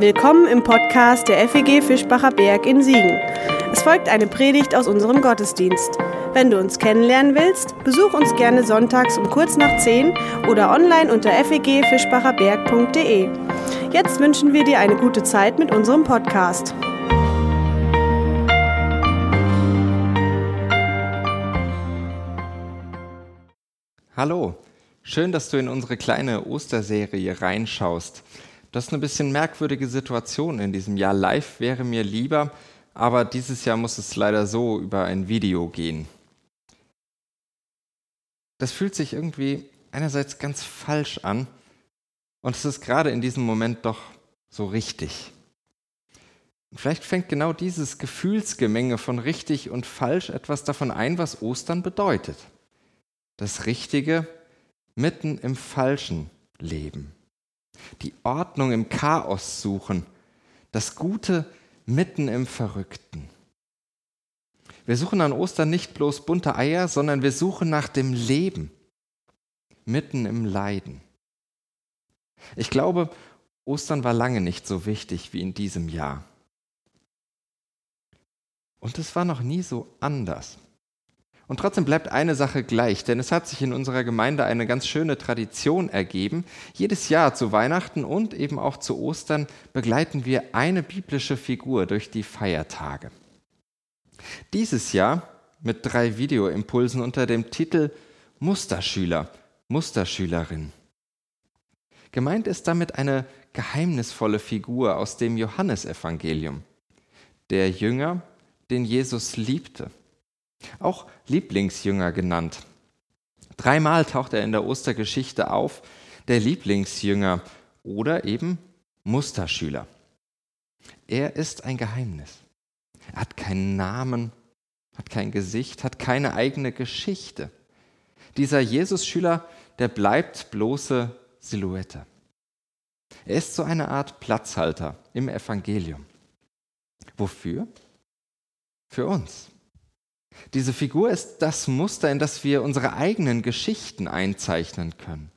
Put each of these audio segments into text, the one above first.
Willkommen im Podcast der FEG Fischbacher Berg in Siegen. Es folgt eine Predigt aus unserem Gottesdienst. Wenn du uns kennenlernen willst, besuch uns gerne sonntags um kurz nach 10 oder online unter fegfischbacherberg.de. Jetzt wünschen wir dir eine gute Zeit mit unserem Podcast. Hallo, schön, dass du in unsere kleine Osterserie reinschaust. Das ist eine bisschen merkwürdige Situation in diesem Jahr. Live wäre mir lieber, aber dieses Jahr muss es leider so über ein Video gehen. Das fühlt sich irgendwie einerseits ganz falsch an und es ist gerade in diesem Moment doch so richtig. Vielleicht fängt genau dieses Gefühlsgemenge von richtig und falsch etwas davon ein, was Ostern bedeutet. Das Richtige mitten im Falschen leben die Ordnung im Chaos suchen, das Gute mitten im Verrückten. Wir suchen an Ostern nicht bloß bunte Eier, sondern wir suchen nach dem Leben, mitten im Leiden. Ich glaube, Ostern war lange nicht so wichtig wie in diesem Jahr. Und es war noch nie so anders. Und trotzdem bleibt eine Sache gleich, denn es hat sich in unserer Gemeinde eine ganz schöne Tradition ergeben. Jedes Jahr zu Weihnachten und eben auch zu Ostern begleiten wir eine biblische Figur durch die Feiertage. Dieses Jahr mit drei Videoimpulsen unter dem Titel Musterschüler, Musterschülerin. Gemeint ist damit eine geheimnisvolle Figur aus dem Johannesevangelium. Der Jünger, den Jesus liebte auch Lieblingsjünger genannt. Dreimal taucht er in der Ostergeschichte auf, der Lieblingsjünger oder eben Musterschüler. Er ist ein Geheimnis. Er hat keinen Namen, hat kein Gesicht, hat keine eigene Geschichte. Dieser Jesus-Schüler, der bleibt bloße Silhouette. Er ist so eine Art Platzhalter im Evangelium. Wofür? Für uns. Diese Figur ist das Muster, in das wir unsere eigenen Geschichten einzeichnen können.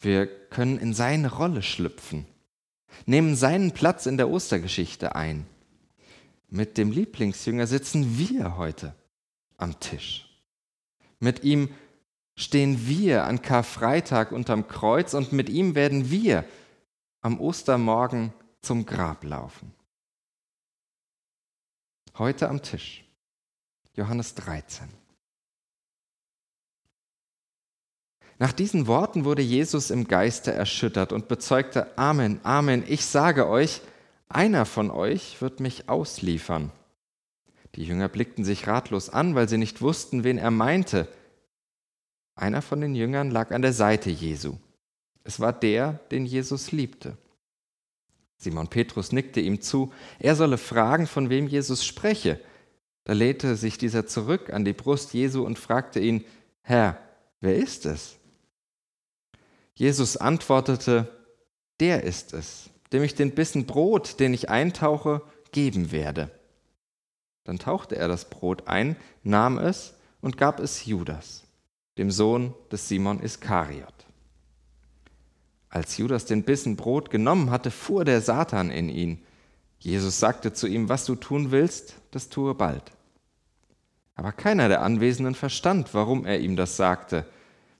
Wir können in seine Rolle schlüpfen, nehmen seinen Platz in der Ostergeschichte ein. Mit dem Lieblingsjünger sitzen wir heute am Tisch. Mit ihm stehen wir an Karfreitag unterm Kreuz und mit ihm werden wir am Ostermorgen zum Grab laufen. Heute am Tisch. Johannes 13. Nach diesen Worten wurde Jesus im Geiste erschüttert und bezeugte, Amen, Amen, ich sage euch, einer von euch wird mich ausliefern. Die Jünger blickten sich ratlos an, weil sie nicht wussten, wen er meinte. Einer von den Jüngern lag an der Seite Jesu. Es war der, den Jesus liebte. Simon Petrus nickte ihm zu, er solle fragen, von wem Jesus spreche. Da lehnte sich dieser zurück an die Brust Jesu und fragte ihn, Herr, wer ist es? Jesus antwortete, der ist es, dem ich den Bissen Brot, den ich eintauche, geben werde. Dann tauchte er das Brot ein, nahm es und gab es Judas, dem Sohn des Simon Iskariot. Als Judas den Bissen Brot genommen hatte, fuhr der Satan in ihn. Jesus sagte zu ihm, was du tun willst, das tue bald. Aber keiner der Anwesenden verstand, warum er ihm das sagte.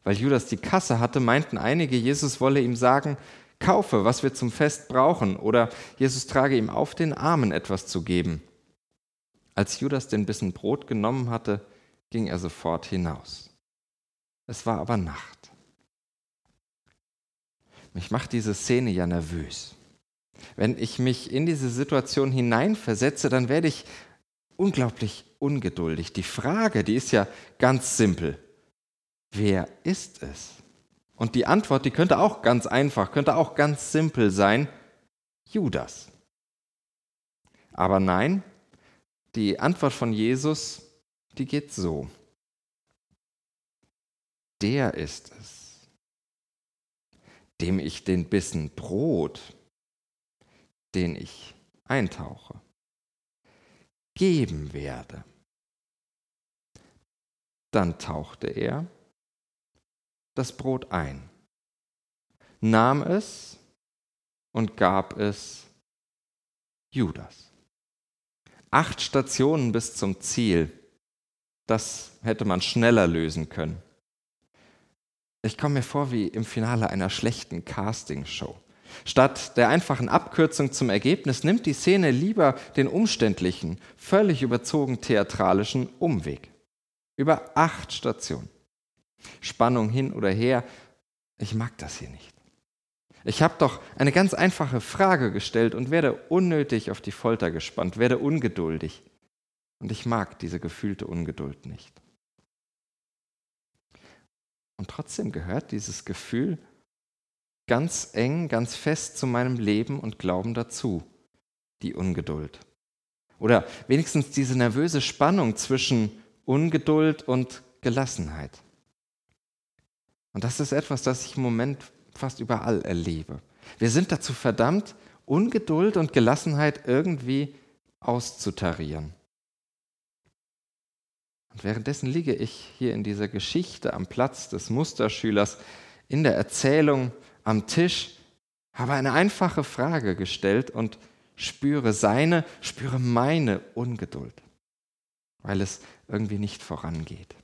Weil Judas die Kasse hatte, meinten einige, Jesus wolle ihm sagen, kaufe, was wir zum Fest brauchen, oder Jesus trage ihm auf, den Armen etwas zu geben. Als Judas den Bissen Brot genommen hatte, ging er sofort hinaus. Es war aber Nacht. Mich macht diese Szene ja nervös. Wenn ich mich in diese Situation hineinversetze, dann werde ich unglaublich ungeduldig. Die Frage, die ist ja ganz simpel. Wer ist es? Und die Antwort, die könnte auch ganz einfach, könnte auch ganz simpel sein. Judas. Aber nein, die Antwort von Jesus, die geht so. Der ist es, dem ich den Bissen Brot, den ich eintauche geben werde. Dann tauchte er das Brot ein, nahm es und gab es Judas. Acht Stationen bis zum Ziel. Das hätte man schneller lösen können. Ich komme mir vor wie im Finale einer schlechten Castingshow. Statt der einfachen Abkürzung zum Ergebnis nimmt die Szene lieber den umständlichen, völlig überzogen theatralischen Umweg. Über acht Stationen. Spannung hin oder her. Ich mag das hier nicht. Ich habe doch eine ganz einfache Frage gestellt und werde unnötig auf die Folter gespannt, werde ungeduldig. Und ich mag diese gefühlte Ungeduld nicht. Und trotzdem gehört dieses Gefühl ganz eng, ganz fest zu meinem Leben und Glauben dazu, die Ungeduld. Oder wenigstens diese nervöse Spannung zwischen Ungeduld und Gelassenheit. Und das ist etwas, das ich im Moment fast überall erlebe. Wir sind dazu verdammt, Ungeduld und Gelassenheit irgendwie auszutarieren. Und währenddessen liege ich hier in dieser Geschichte am Platz des Musterschülers, in der Erzählung am Tisch, habe eine einfache Frage gestellt und spüre seine, spüre meine Ungeduld, weil es irgendwie nicht vorangeht.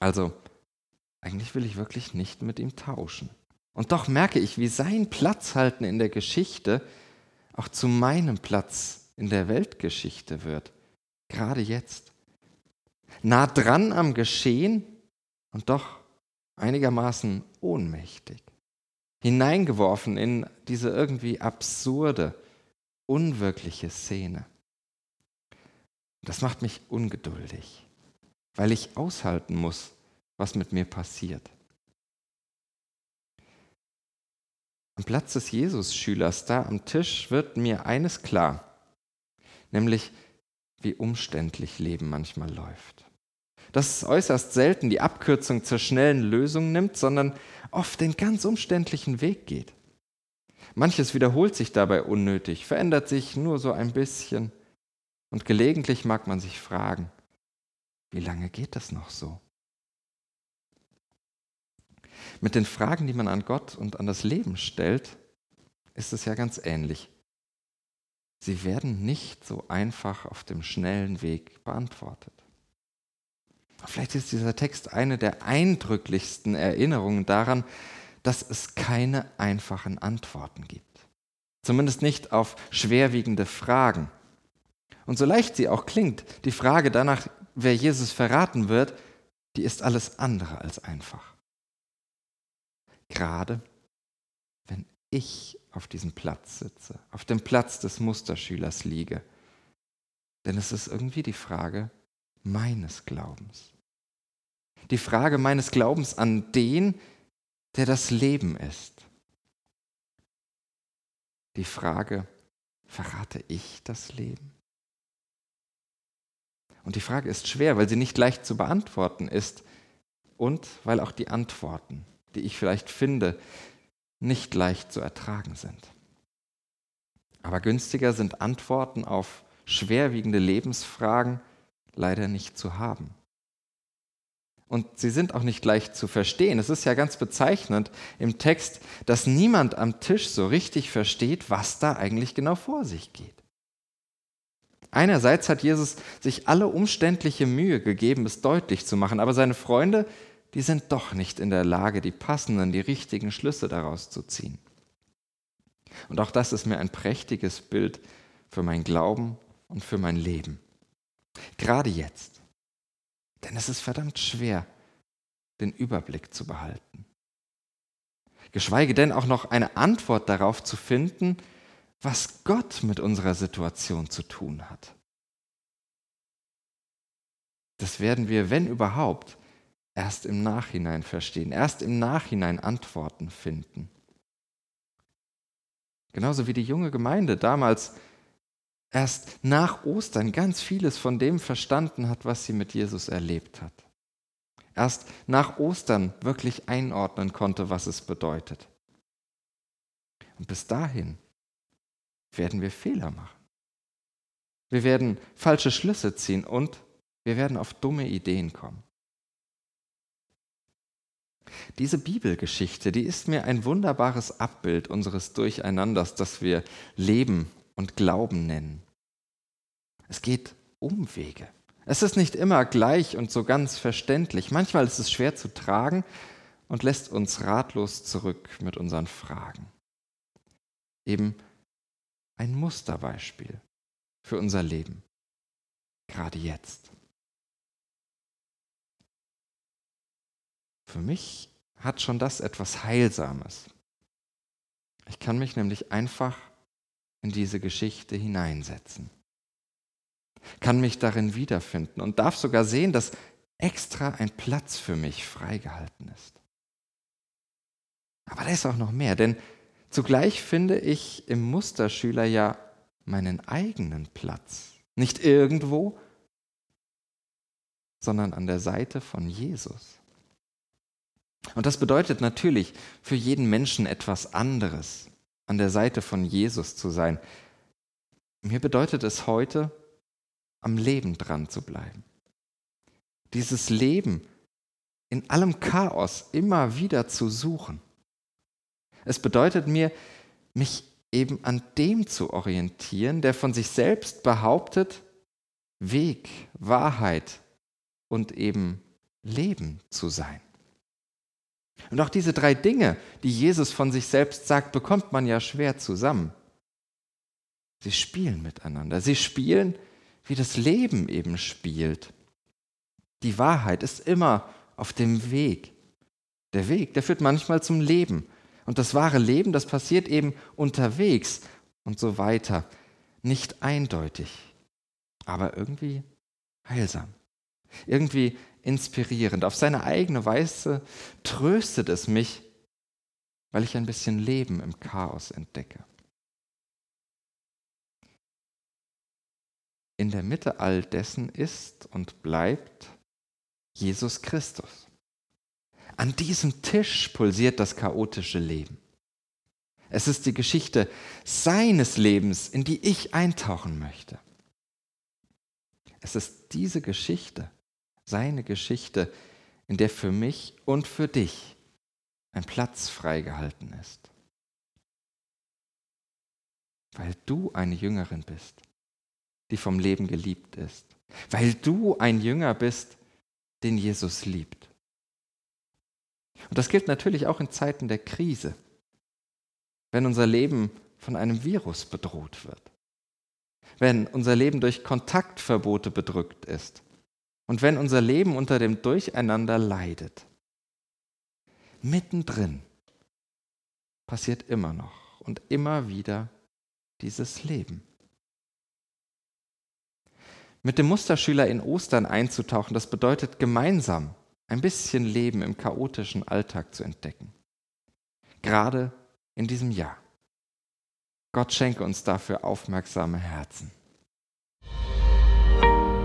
Also, eigentlich will ich wirklich nicht mit ihm tauschen. Und doch merke ich, wie sein Platzhalten in der Geschichte auch zu meinem Platz in der Weltgeschichte wird. Gerade jetzt. Nah dran am Geschehen und doch einigermaßen ohnmächtig. Hineingeworfen in diese irgendwie absurde, unwirkliche Szene. Das macht mich ungeduldig, weil ich aushalten muss, was mit mir passiert. Am Platz des Jesus-Schülers da am Tisch wird mir eines klar, nämlich wie umständlich Leben manchmal läuft. Dass es äußerst selten die Abkürzung zur schnellen Lösung nimmt, sondern oft den ganz umständlichen Weg geht. Manches wiederholt sich dabei unnötig, verändert sich nur so ein bisschen. Und gelegentlich mag man sich fragen, wie lange geht das noch so? Mit den Fragen, die man an Gott und an das Leben stellt, ist es ja ganz ähnlich. Sie werden nicht so einfach auf dem schnellen Weg beantwortet. Vielleicht ist dieser Text eine der eindrücklichsten Erinnerungen daran, dass es keine einfachen Antworten gibt. Zumindest nicht auf schwerwiegende Fragen. Und so leicht sie auch klingt, die Frage danach, wer Jesus verraten wird, die ist alles andere als einfach. Gerade wenn ich auf diesem Platz sitze, auf dem Platz des Musterschülers liege. Denn es ist irgendwie die Frage meines Glaubens. Die Frage meines Glaubens an den, der das Leben ist. Die Frage, verrate ich das Leben? Und die Frage ist schwer, weil sie nicht leicht zu beantworten ist und weil auch die Antworten die ich vielleicht finde, nicht leicht zu ertragen sind. Aber günstiger sind Antworten auf schwerwiegende Lebensfragen leider nicht zu haben. Und sie sind auch nicht leicht zu verstehen. Es ist ja ganz bezeichnend im Text, dass niemand am Tisch so richtig versteht, was da eigentlich genau vor sich geht. Einerseits hat Jesus sich alle umständliche Mühe gegeben, es deutlich zu machen, aber seine Freunde die sind doch nicht in der Lage, die passenden, die richtigen Schlüsse daraus zu ziehen. Und auch das ist mir ein prächtiges Bild für mein Glauben und für mein Leben. Gerade jetzt. Denn es ist verdammt schwer, den Überblick zu behalten. Geschweige denn auch noch eine Antwort darauf zu finden, was Gott mit unserer Situation zu tun hat. Das werden wir, wenn überhaupt, erst im Nachhinein verstehen, erst im Nachhinein Antworten finden. Genauso wie die junge Gemeinde damals erst nach Ostern ganz vieles von dem verstanden hat, was sie mit Jesus erlebt hat. Erst nach Ostern wirklich einordnen konnte, was es bedeutet. Und bis dahin werden wir Fehler machen. Wir werden falsche Schlüsse ziehen und wir werden auf dumme Ideen kommen. Diese Bibelgeschichte, die ist mir ein wunderbares Abbild unseres Durcheinanders, das wir Leben und Glauben nennen. Es geht Umwege. Es ist nicht immer gleich und so ganz verständlich. Manchmal ist es schwer zu tragen und lässt uns ratlos zurück mit unseren Fragen. Eben ein Musterbeispiel für unser Leben, gerade jetzt. Für mich hat schon das etwas Heilsames. Ich kann mich nämlich einfach in diese Geschichte hineinsetzen, kann mich darin wiederfinden und darf sogar sehen, dass extra ein Platz für mich freigehalten ist. Aber da ist auch noch mehr, denn zugleich finde ich im Musterschüler ja meinen eigenen Platz. Nicht irgendwo, sondern an der Seite von Jesus. Und das bedeutet natürlich für jeden Menschen etwas anderes, an der Seite von Jesus zu sein. Mir bedeutet es heute, am Leben dran zu bleiben. Dieses Leben in allem Chaos immer wieder zu suchen. Es bedeutet mir, mich eben an dem zu orientieren, der von sich selbst behauptet, Weg, Wahrheit und eben Leben zu sein. Und auch diese drei Dinge, die Jesus von sich selbst sagt, bekommt man ja schwer zusammen. Sie spielen miteinander. Sie spielen, wie das Leben eben spielt. Die Wahrheit ist immer auf dem Weg. Der Weg, der führt manchmal zum Leben. Und das wahre Leben, das passiert eben unterwegs und so weiter. Nicht eindeutig, aber irgendwie heilsam. Irgendwie inspirierend. Auf seine eigene Weise tröstet es mich, weil ich ein bisschen Leben im Chaos entdecke. In der Mitte all dessen ist und bleibt Jesus Christus. An diesem Tisch pulsiert das chaotische Leben. Es ist die Geschichte seines Lebens, in die ich eintauchen möchte. Es ist diese Geschichte, seine Geschichte, in der für mich und für dich ein Platz freigehalten ist. Weil du eine Jüngerin bist, die vom Leben geliebt ist. Weil du ein Jünger bist, den Jesus liebt. Und das gilt natürlich auch in Zeiten der Krise, wenn unser Leben von einem Virus bedroht wird, wenn unser Leben durch Kontaktverbote bedrückt ist, und wenn unser Leben unter dem Durcheinander leidet, mittendrin passiert immer noch und immer wieder dieses Leben. Mit dem Musterschüler in Ostern einzutauchen, das bedeutet gemeinsam ein bisschen Leben im chaotischen Alltag zu entdecken. Gerade in diesem Jahr. Gott schenke uns dafür aufmerksame Herzen.